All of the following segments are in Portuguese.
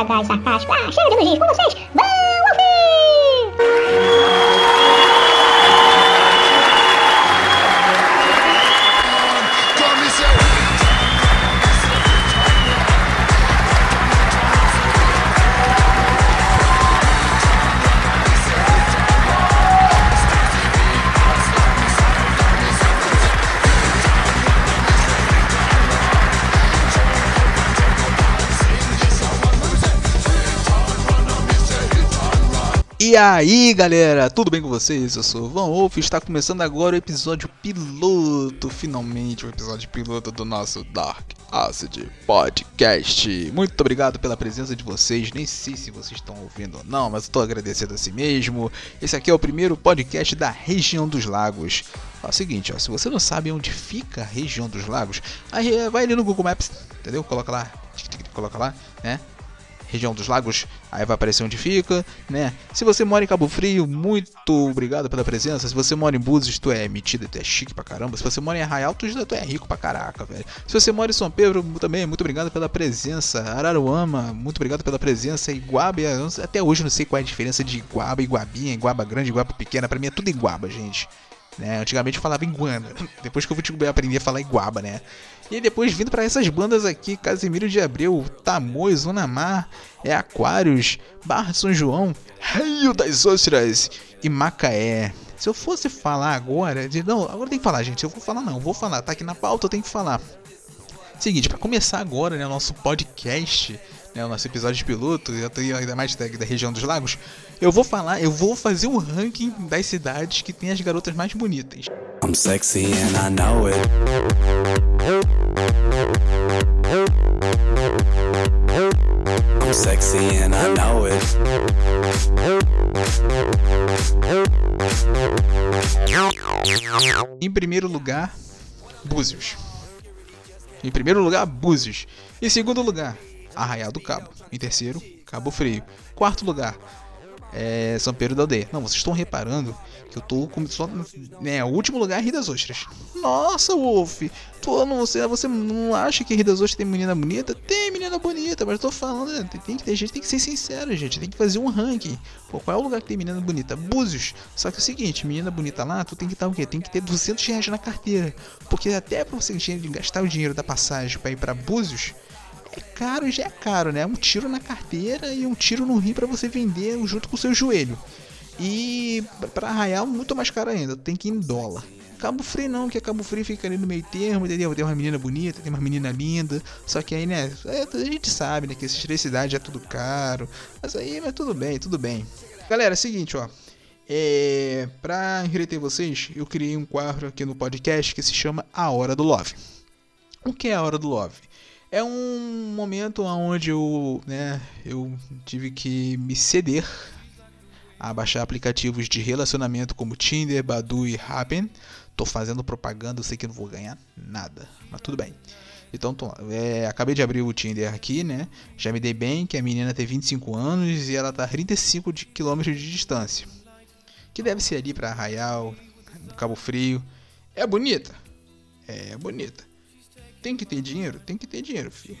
sagaz, sarcástico. Ah, chega de elogios com vocês. E aí galera, tudo bem com vocês? Eu sou o Van Wolf e está começando agora o episódio piloto, finalmente o episódio piloto do nosso Dark Acid Podcast. Muito obrigado pela presença de vocês, nem sei se vocês estão ouvindo ou não, mas estou agradecendo a si mesmo. Esse aqui é o primeiro podcast da região dos lagos. É o seguinte, ó, se você não sabe onde fica a região dos lagos, aí vai ali no Google Maps, entendeu? Coloca lá, coloca lá, né? região dos lagos, aí vai aparecer onde fica, né? Se você mora em Cabo Frio, muito obrigado pela presença. Se você mora em Búzios, tu é metido, tu é chique pra caramba. Se você mora em Arraial, tu, tu é rico pra caraca, velho. Se você mora em São Pedro, também, muito obrigado pela presença. Araruama, muito obrigado pela presença. Iguaba, até hoje não sei qual é a diferença de Iguaba, Iguabinha, Iguaba grande, Iguaba pequena. Pra mim é tudo Iguaba, gente. Né? Antigamente eu falava iguana. Depois que eu fui aprender a falar iguaba, né? E depois vindo para essas bandas aqui, Casimiro de Abreu, Tamoios, Zona Mar, é Aquários, Barra de São João, Rio das Ostras e Macaé. Se eu fosse falar agora, não, agora tem que falar, gente. Eu vou falar não, vou falar, tá aqui na pauta, eu tenho que falar. Seguinte, para começar agora, né, o nosso podcast, né, o nosso episódio de piloto, eu tô ainda mais da, da região dos lagos, eu vou falar, eu vou fazer um ranking das cidades que tem as garotas mais bonitas. I'm sexy and I know it. I'm sexy and I know it. Em primeiro lugar, Búzios. Em primeiro lugar, Búzios. Em segundo lugar, Arraial do Cabo. Em terceiro, Cabo Frio. Quarto lugar, é São Pedro da Aldeia. Não, vocês estão reparando que eu tô com só, né, o último lugar é Rio das Ostras. Nossa, Wolf, tu não, você, você não acha que Rio das Ostras tem menina bonita? Tem menina bonita, mas eu tô falando, né, tem, tem, gente tem que ser sincero, gente, tem que fazer um ranking. Pô, qual é o lugar que tem menina bonita? Búzios. Só que é o seguinte, menina bonita lá, tu tem que estar o quê? Tem que ter 200 reais na carteira. Porque até pra você gastar o dinheiro da passagem para ir para Búzios, é caro, já é caro, né? Um tiro na carteira e um tiro no rim para você vender junto com o seu joelho. E para Arraial, muito mais caro ainda, tem que ir em dólar. Cabo Frio não, que Cabo Frio fica ali no meio termo, entendeu? Tem uma menina bonita, tem uma menina linda, só que aí, né, é, a gente sabe, né, que essas três cidades é tudo caro, mas aí, mas tudo bem, tudo bem. Galera, é o seguinte, ó, é, pra entreter vocês, eu criei um quadro aqui no podcast que se chama A Hora do Love. O que é a Hora do Love? É um momento onde eu, né, eu tive que me ceder a baixar aplicativos de relacionamento como Tinder, Badu e Happen. Tô fazendo propaganda, eu sei que não vou ganhar nada, mas tudo bem. Então, tô, é, acabei de abrir o Tinder aqui, né? Já me dei bem que a menina tem 25 anos e ela tá a 35 de quilômetros de distância. Que deve ser ali para Arraial, Cabo Frio. É bonita? É bonita. Tem que ter dinheiro? Tem que ter dinheiro, filho.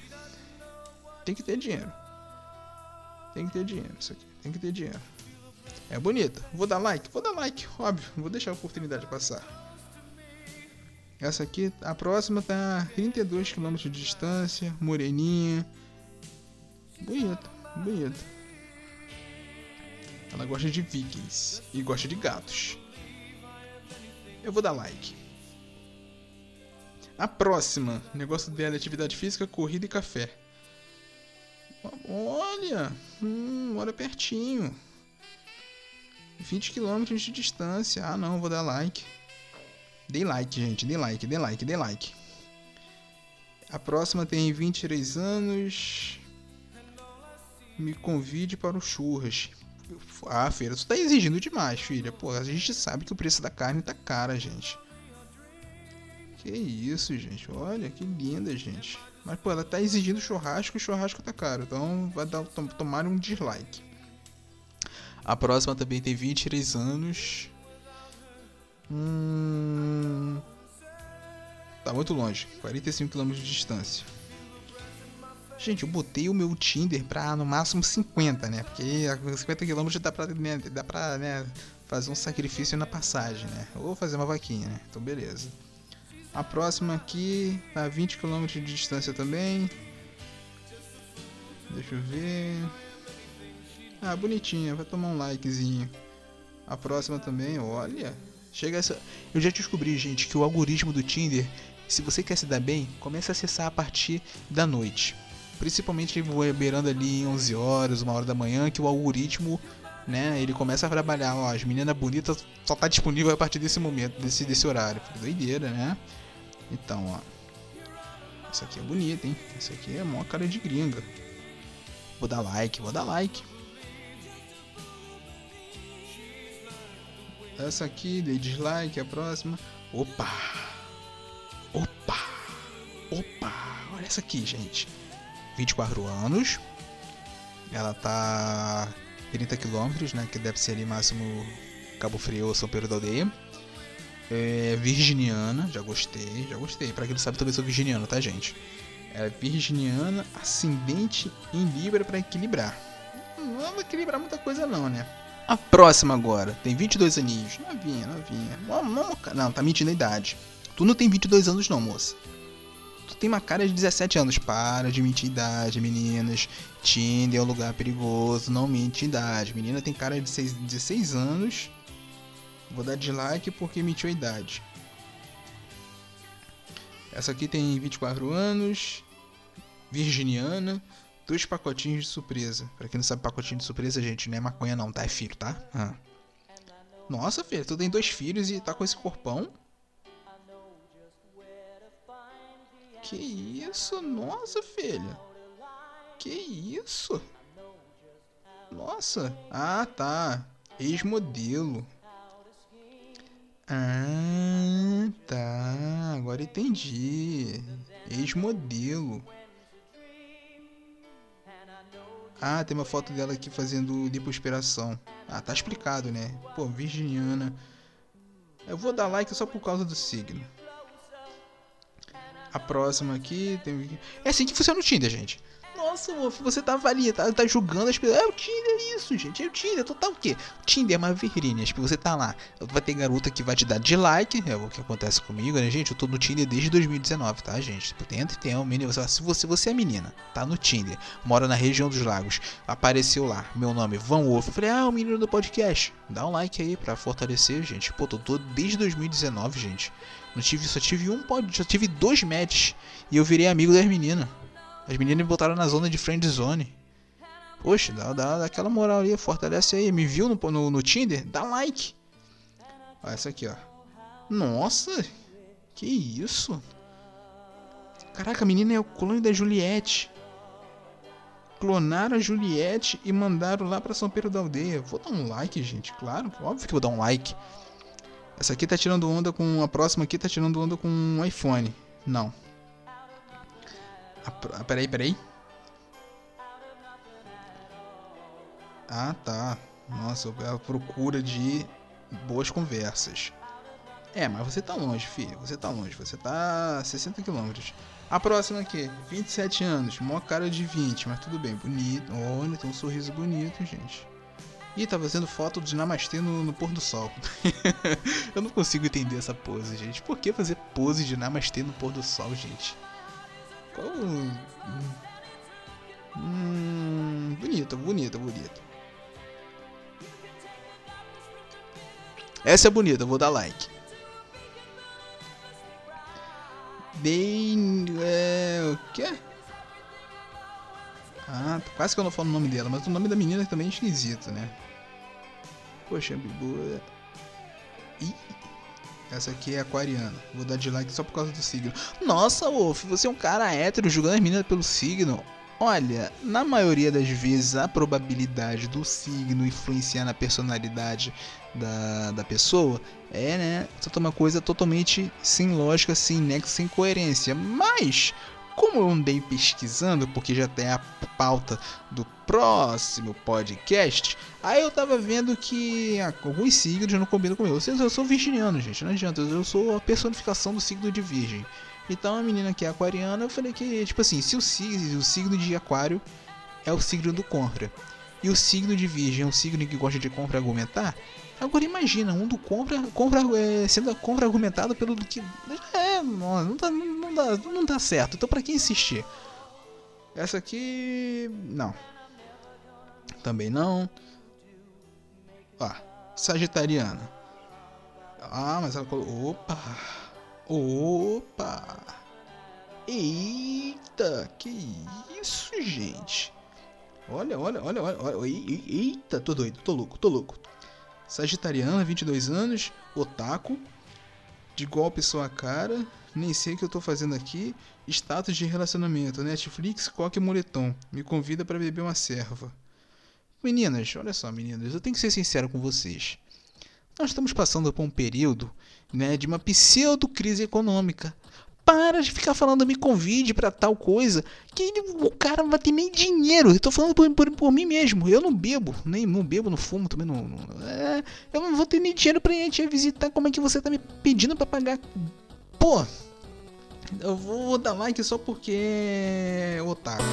Tem que ter dinheiro. Tem que ter dinheiro, isso aqui. Tem que ter dinheiro. É bonita. Vou dar like? Vou dar like, óbvio. Vou deixar a oportunidade passar. Essa aqui, a próxima tá a 32 km de distância, moreninha. Bonita, bonita. Ela gosta de vikings e gosta de gatos. Eu vou dar like. A próxima, negócio dela é atividade física, corrida e café. Olha, hum, mora pertinho. 20 km de distância. Ah, não, vou dar like. Dê like, gente, dê like, dê like, dê like. A próxima tem 23 anos. Me convide para o churras. Ah, feira, tu tá exigindo demais, filha. Pô, a gente sabe que o preço da carne tá cara, gente. Que isso, gente. Olha, que linda, gente. Mas, pô, ela tá exigindo churrasco e churrasco tá caro. Então vai dar, tom, tomar um dislike. A próxima também tem 23 anos. Hum... Tá muito longe, 45 km de distância. Gente, eu botei o meu Tinder pra no máximo 50, né? Porque 50 km dá pra, né, dá pra né, fazer um sacrifício na passagem, né? Ou fazer uma vaquinha, né? Então, beleza. A próxima aqui tá a 20 km de distância também. Deixa eu ver. Ah, bonitinha, vai tomar um likezinho. A próxima também, olha. Chega essa. Eu já descobri, gente, que o algoritmo do Tinder, se você quer se dar bem, comece a acessar a partir da noite. Principalmente beirando ali 11 horas, uma hora da manhã, que o algoritmo, né, ele começa a trabalhar, ó, as meninas bonitas só tá disponível a partir desse momento, desse, desse horário. Doideira, né? Então, ó. Essa aqui é bonita, hein? Essa aqui é mó cara de gringa. Vou dar like, vou dar like. Essa aqui, dei dislike, a próxima. Opa! Opa! Opa! Olha essa aqui, gente. 24 anos. Ela tá 30 quilômetros, né? Que deve ser ali máximo Cabo Frio ou São Pedro da Aldeia. É virginiana, já gostei, já gostei. Pra quem não sabe, também sou virginiano, tá, gente? É virginiana, ascendente em Libra para equilibrar. Não vai equilibrar muita coisa, não, né? A próxima agora, tem 22 aninhos. Novinha, novinha. Não, não, tá mentindo a idade. Tu não tem 22 anos, não, moça. Tem uma cara de 17 anos. Para de mentir idade, meninas. Tinder é um lugar perigoso, não mente idade. Menina tem cara de 6, 16 anos Vou dar dislike porque mentiu a idade. Essa aqui tem 24 anos, virginiana, dois pacotinhos de surpresa. Pra quem não sabe, pacotinho de surpresa, gente, não é maconha não, tá? É filho, tá? Ah. Nossa, filha, tu tem dois filhos e tá com esse corpão? Que isso? Nossa, filha. Que isso? Nossa. Ah, tá. Ex-modelo. Ah, tá. Agora entendi. Ex-modelo. Ah, tem uma foto dela aqui fazendo lipoaspiração. Ah, tá explicado, né? Pô, virginiana. Eu vou dar like só por causa do signo. A próxima aqui tem. É assim que funciona o Tinder, gente. Nossa, moço, você tá avalia, tá, tá julgando as pessoas. É o Tinder isso, gente. É o Tinder. Total o quê? O Tinder é uma vitrine. Tipo, você tá lá. Vai ter garota que vai te dar dislike. É o que acontece comigo, né, gente? Eu tô no Tinder desde 2019, tá, gente? Tipo, tenta e tem um menino. Se você, você é menina, tá no Tinder, mora na região dos lagos, apareceu lá, meu nome, Van Wolf. Eu falei, ah, o menino do podcast. Dá um like aí pra fortalecer, gente. Pô, tô, tô desde 2019, gente. Não tive, só tive um pod, só tive dois matches e eu virei amigo das meninas. As meninas me botaram na zona de friend zone. Poxa, dá, dá, dá aquela moral ali, fortalece aí. Me viu no, no, no Tinder? Dá like. Olha essa aqui, ó. Nossa, que isso? Caraca, a menina é o clone da Juliette. Clonaram a Juliette e mandaram lá pra São Pedro da Aldeia. Vou dar um like, gente. Claro, óbvio que vou dar um like. Essa aqui tá tirando onda com. A próxima aqui tá tirando onda com um iPhone. Não, ah, peraí, peraí. Ah, tá. Nossa, a procura de boas conversas. É, mas você tá longe, filho. Você tá longe. Você tá a 60 km. A próxima aqui, 27 anos. Mó cara de 20, mas tudo bem. Bonito. Olha, tem um sorriso bonito, gente. Ih, tá fazendo foto de namastê no, no pôr do sol. Eu não consigo entender essa pose, gente. Por que fazer pose de namastê no pôr do sol, gente? Qual. Hum, bonita, bonita, bonita. Essa é bonita, vou dar like. Bem. É, o quê? Ah, quase que eu não falo o nome dela, mas o nome da menina também é esquisito, né? Poxa, Bibu. Ih, essa aqui é aquariana. Vou dar dislike só por causa do signo. Nossa, Wolf, você é um cara hétero julgando as meninas pelo signo. Olha, na maioria das vezes a probabilidade do signo influenciar na personalidade da, da pessoa é, né? Só uma coisa totalmente sem lógica, sem nexo, sem coerência. Mas como eu andei pesquisando, porque já tem a pauta do próximo podcast, aí eu tava vendo que alguns signos não combinam comigo. Eu sou virginiano, gente, não adianta. Eu sou a personificação do signo de virgem. Então a menina que é aquariana, eu falei que, tipo assim, se o signo, o signo de aquário é o signo do contra, e o signo de virgem é um signo que gosta de contra-argumentar, agora imagina, um do contra, contra é, sendo contra-argumentado pelo do que... É, não, não, não, dá, não dá certo, então pra que insistir? Essa aqui... não. Também não. Ó, sagitariana. Ah, mas ela colocou... Opa! Opa! Eita, que isso, gente? Olha, olha, olha, olha, olha. Eita, tô doido, tô louco, tô louco. Sagitariana, 22 anos, otaku, de golpe sua cara, nem sei o que eu tô fazendo aqui. Status de relacionamento, Netflix, coque e moletom. Me convida para beber uma serva. Meninas, olha só, meninas, eu tenho que ser sincero com vocês. Nós estamos passando por um período né, de uma pseudo-crise econômica. Para de ficar falando, me convide para tal coisa, que o cara não vai ter nem dinheiro. Eu tô falando por, por, por, mim mesmo. Eu não bebo, nem não bebo, não fumo, também não. não é, eu não vou ter nem dinheiro pra gente visitar. Como é que você tá me pedindo para pagar? Pô, eu vou dar like só porque é otário.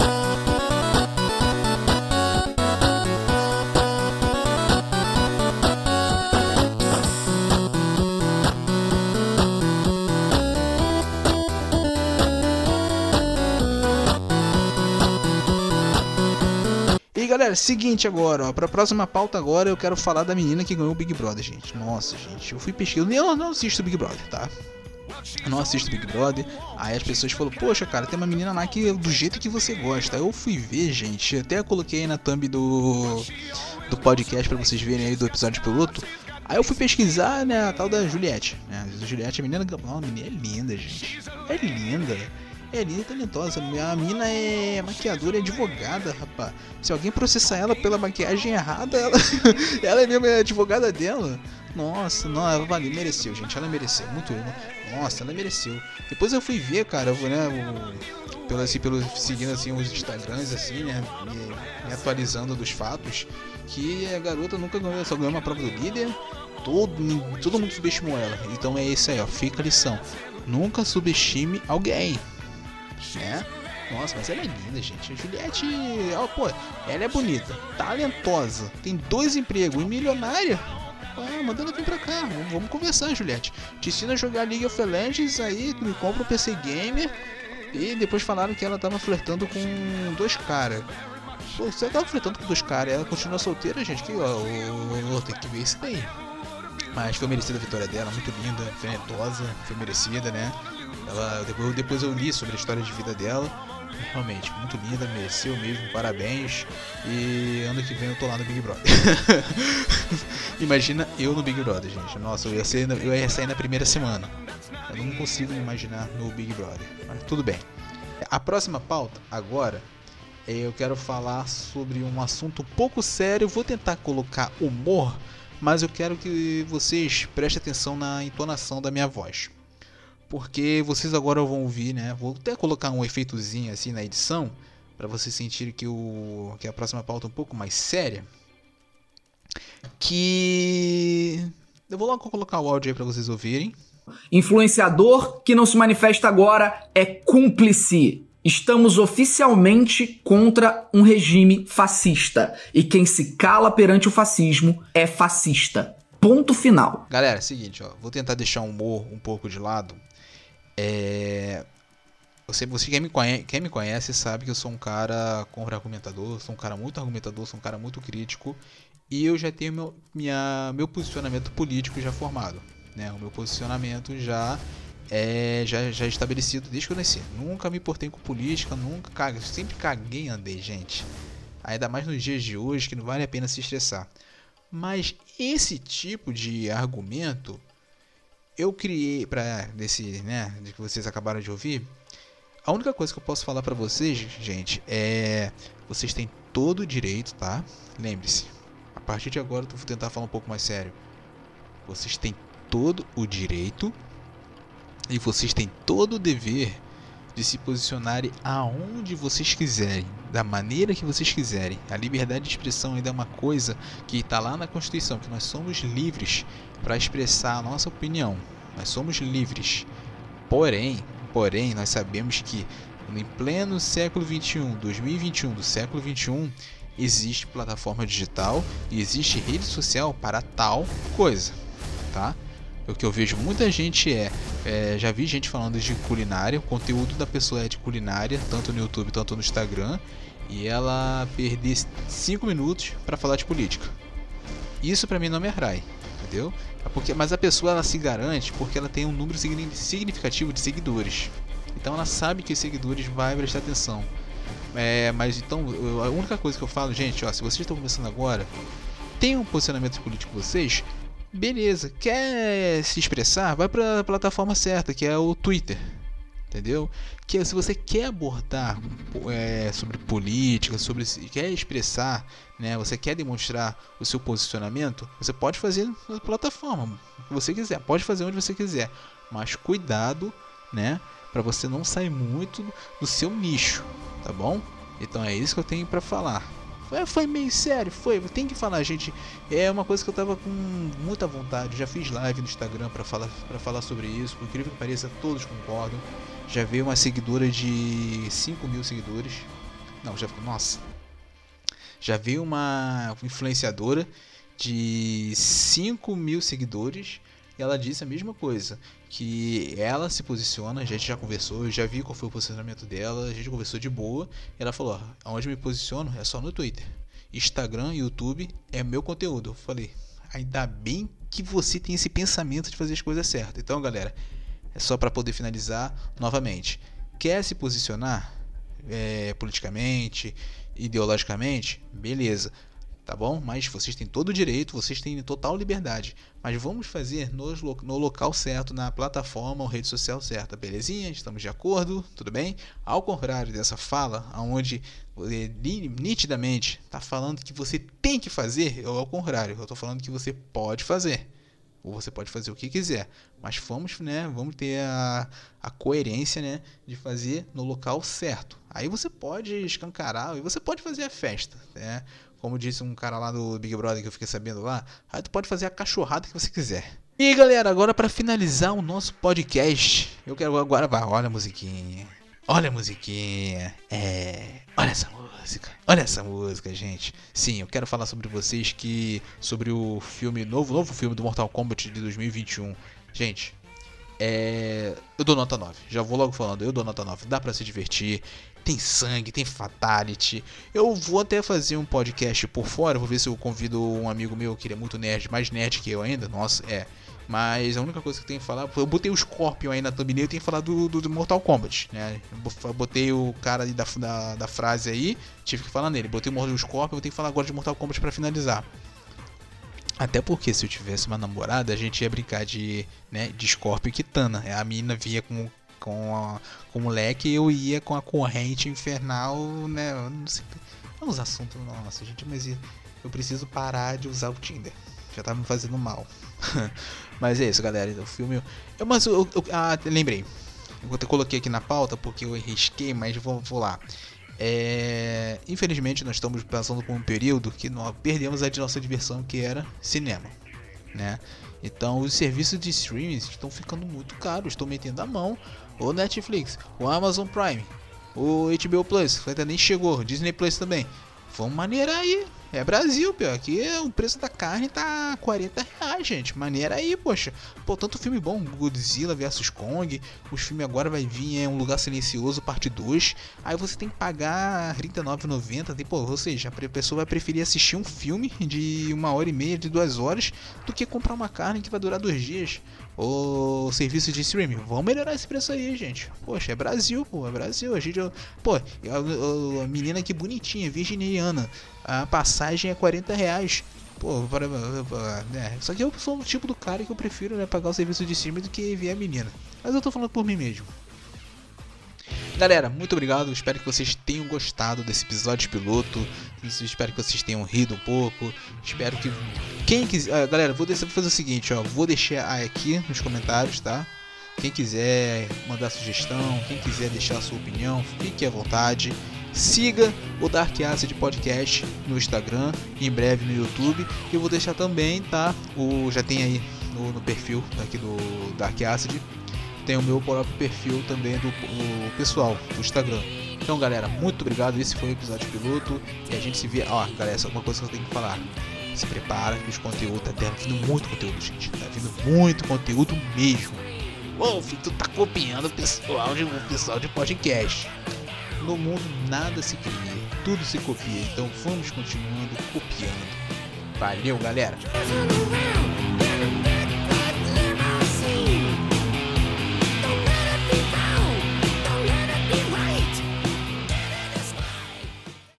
Galera, seguinte agora, ó. Pra próxima pauta agora eu quero falar da menina que ganhou o Big Brother, gente. Nossa, gente, eu fui pesquisando. Eu não assisto o Big Brother, tá? Eu não assisto Big Brother. Aí as pessoas falam, poxa, cara, tem uma menina lá que do jeito que você gosta. Eu fui ver, gente. Até coloquei aí na thumb do, do podcast para vocês verem aí do episódio piloto. Aí eu fui pesquisar, né, a tal da Juliette. Né? A Juliette, a menina, não, a menina é linda, gente. É linda. É linda e talentosa. A mina é maquiadora e advogada, rapaz. Se alguém processar ela pela maquiagem errada, ela, ela é mesmo advogada dela. Nossa, não, ela valeu, mereceu, gente. Ela mereceu, muito. Nossa, ela mereceu. Depois eu fui ver, cara, eu, né, o, pelo, assim, pelo, seguindo assim os Instagrams, assim, né, me, me atualizando dos fatos, que a garota nunca ganhou, só ganhou uma prova do líder. Todo, todo mundo subestimou ela. Então é isso aí, ó. Fica a lição. Nunca subestime alguém né? Nossa, mas ela é linda, gente. A Juliette, ó, pô, ela é bonita, talentosa, tem dois empregos e milionária. Ah, manda ela vir pra cá, vamos, vamos conversar, Juliette. Te ensina a jogar League of Legends, aí me compra um PC Gamer. E depois falaram que ela tava flertando com dois caras. Pô, você tava flertando com dois caras, ela continua solteira, gente. Que ó, tem que ver isso daí. Mas foi merecida a vitória dela, muito linda, talentosa, foi merecida, né? Ela, depois, depois eu li sobre a história de vida dela. Realmente, muito linda, mereceu mesmo, parabéns. E ano que vem eu tô lá no Big Brother. Imagina eu no Big Brother, gente. Nossa, eu ia, ser, eu ia sair na primeira semana. Eu não consigo me imaginar no Big Brother. Mas tudo bem. A próxima pauta, agora, eu quero falar sobre um assunto um pouco sério. Vou tentar colocar humor, mas eu quero que vocês prestem atenção na entonação da minha voz porque vocês agora vão ouvir, né? Vou até colocar um efeitozinho assim na edição para vocês sentirem que o que a próxima pauta é um pouco mais séria. Que eu vou logo colocar o áudio aí para vocês ouvirem. Influenciador que não se manifesta agora é cúmplice. Estamos oficialmente contra um regime fascista. E quem se cala perante o fascismo é fascista. Ponto final. Galera, é o seguinte, ó, vou tentar deixar o humor um pouco de lado é... Você, você quem, me conhece, quem me conhece sabe que eu sou um cara contra-argumentador, sou um cara muito argumentador, sou um cara muito crítico e eu já tenho meu, minha, meu posicionamento político já formado. Né? O meu posicionamento já é já, já estabelecido desde que eu nasci. Nunca me importei com política, nunca caguei, sempre caguei e andei, gente. Ainda mais nos dias de hoje que não vale a pena se estressar. Mas esse tipo de argumento eu criei para desse, né, de que vocês acabaram de ouvir. A única coisa que eu posso falar para vocês, gente, é vocês têm todo o direito, tá? Lembre-se. A partir de agora eu vou tentar falar um pouco mais sério. Vocês têm todo o direito e vocês têm todo o dever de se posicionarem aonde vocês quiserem, da maneira que vocês quiserem. A liberdade de expressão ainda é uma coisa que está lá na Constituição, que nós somos livres para expressar a nossa opinião. Nós somos livres. Porém, Porém, nós sabemos que em pleno século 21, 2021 do século 21, existe plataforma digital e existe rede social para tal coisa, tá? O que eu vejo muita gente é, é, já vi gente falando de culinária, o conteúdo da pessoa é de culinária, tanto no YouTube quanto no Instagram, e ela perder 5 minutos para falar de política. Isso para mim não me atrai, entendeu? É porque, mas a pessoa ela se garante porque ela tem um número significativo de seguidores. Então ela sabe que os seguidores vai prestar atenção. É, mas então, a única coisa que eu falo, gente, ó, se vocês estão começando agora, tem um posicionamento político vocês, beleza. Quer se expressar, vai para a plataforma certa, que é o Twitter. Entendeu? Que se você quer abordar é, sobre política, sobre quer expressar, né, você quer demonstrar o seu posicionamento, você pode fazer na plataforma que você quiser, pode fazer onde você quiser, mas cuidado, né, para você não sair muito do seu nicho, tá bom? Então é isso que eu tenho para falar. Foi, foi meio sério, foi. Tem que falar, gente. É uma coisa que eu tava com muita vontade. Já fiz live no Instagram para falar, pra falar sobre isso. Por incrível que pareça, todos concordam. Já veio uma seguidora de 5 mil seguidores. Não, já Nossa. Já veio uma influenciadora de 5 mil seguidores e ela disse a mesma coisa, que ela se posiciona, a gente já conversou, eu já vi qual foi o posicionamento dela, a gente conversou de boa, ela falou, aonde me posiciono é só no Twitter. Instagram, YouTube é meu conteúdo. Eu falei, ainda bem que você tem esse pensamento de fazer as coisas certas. Então, galera, é só para poder finalizar novamente. Quer se posicionar é, politicamente, ideologicamente? Beleza tá bom? Mas vocês têm todo o direito, vocês têm total liberdade. Mas vamos fazer no, no local certo, na plataforma ou rede social certa, belezinha? Estamos de acordo? Tudo bem? Ao contrário dessa fala, onde nitidamente está falando que você tem que fazer, ou ao contrário, eu estou falando que você pode fazer. Ou você pode fazer o que quiser. Mas vamos, né, vamos ter a, a coerência né, de fazer no local certo. Aí você pode escancarar e você pode fazer a festa. Né? Como disse um cara lá do Big Brother que eu fiquei sabendo lá, aí tu pode fazer a cachorrada que você quiser. E galera, agora para finalizar o nosso podcast, eu quero agora vai, olha a musiquinha. Olha a musiquinha. É, olha essa música. Olha essa música, gente. Sim, eu quero falar sobre vocês que sobre o filme novo, novo filme do Mortal Kombat de 2021. Gente, é, eu dou nota 9. Já vou logo falando, eu dou nota 9. Dá para se divertir tem sangue, tem fatality. Eu vou até fazer um podcast por fora, vou ver se eu convido um amigo meu que ele é muito nerd, mais nerd que eu ainda. Nossa, é. Mas a única coisa que eu tenho que falar, eu botei o Scorpion aí na thumbnail, eu tenho que falar do, do, do Mortal Kombat, né? Eu botei o cara da, da, da, frase aí, tive que falar nele. Botei o Scorpion, eu tenho que falar agora de Mortal Kombat para finalizar. Até porque se eu tivesse uma namorada, a gente ia brincar de, né, de Scorpion e Kitana. A menina via com com, a, com o moleque eu ia com a corrente infernal, né? Não sei. É uns assuntos, nossa, gente, mas eu preciso parar de usar o Tinder. Já tá me fazendo mal. mas é isso, galera. O filme. Eu, mas eu, eu ah, lembrei. Eu coloquei aqui na pauta porque eu risquei, mas vou, vou lá. É, infelizmente nós estamos passando por um período que nós perdemos a nossa diversão que era cinema, né? Então os serviços de streaming estão ficando muito caros, estão metendo a mão o Netflix, o Amazon Prime, o HBO Plus, que ainda nem chegou, Disney Plus também. Vamos maneirar aí. É Brasil, pior. Aqui o preço da carne tá 40 reais, gente. Maneira aí, poxa. Pô, tanto filme bom. Godzilla vs Kong. Os filmes agora vai vir é Um Lugar Silencioso, parte 2. Aí você tem que pagar R$39,90. Pô, ou seja, a pessoa vai preferir assistir um filme de uma hora e meia, de duas horas, do que comprar uma carne que vai durar dois dias o serviço de streaming. Vamos melhorar esse preço aí, gente. Poxa, é Brasil, pô, é Brasil. A gente, pô, a, a, menina que bonitinha, virginiana. A passagem é 40 reais. Pô, para, né? Só que eu sou o tipo do cara que eu prefiro né, pagar o serviço de streaming do que ver a menina. Mas eu tô falando por mim mesmo. Galera, muito obrigado. Espero que vocês tenham gostado desse episódio piloto. Espero que vocês tenham rido um pouco. Espero que quem quiser, uh, galera, vou, vou fazer o seguinte, ó, vou deixar aqui nos comentários, tá? Quem quiser mandar sugestão, quem quiser deixar sua opinião, fique à vontade. Siga o Dark Acid Podcast no Instagram e em breve no YouTube. Eu vou deixar também, tá? O já tem aí no, no perfil aqui do Dark Acid tenho o meu próprio perfil também do o pessoal do Instagram. Então, galera, muito obrigado. Esse foi o episódio piloto. E a gente se vê. Ó, galera, só uma coisa que eu tenho que falar. Se prepara que os conteúdos tá vindo muito conteúdo, gente. Tá vindo muito conteúdo mesmo. Ô, filho, tu tá copiando o pessoal de, o pessoal de podcast. No mundo nada se cria, tudo se copia. Então vamos continuando copiando. Valeu, galera.